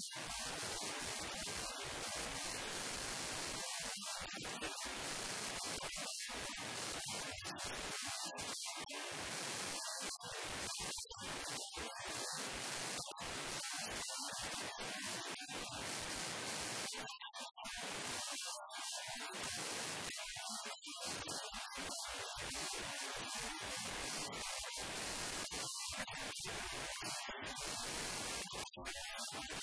Thank you.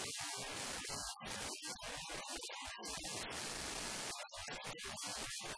Thank you.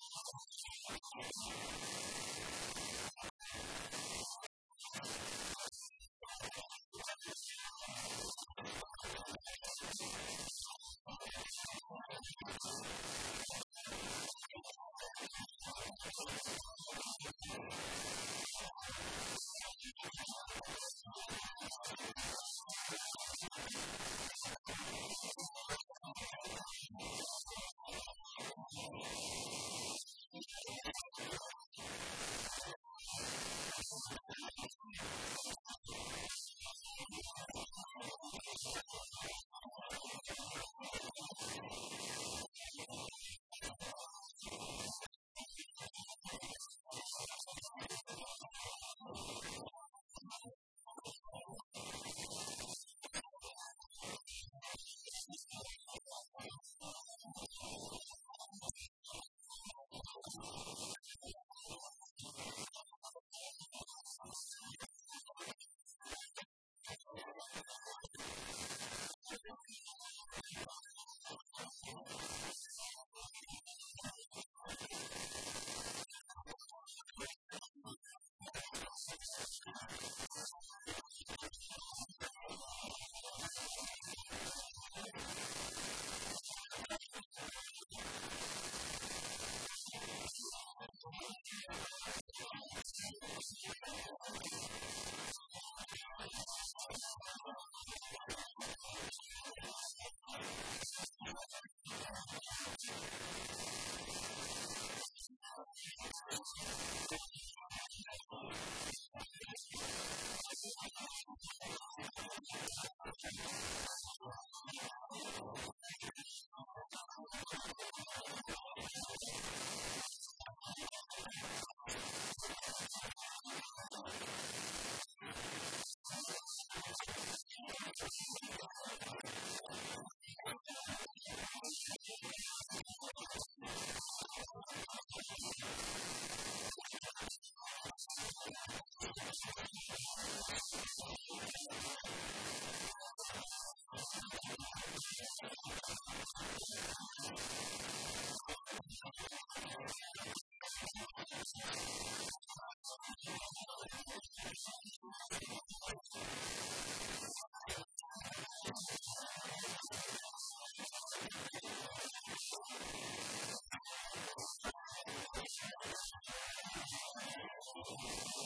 やった! God. 思う。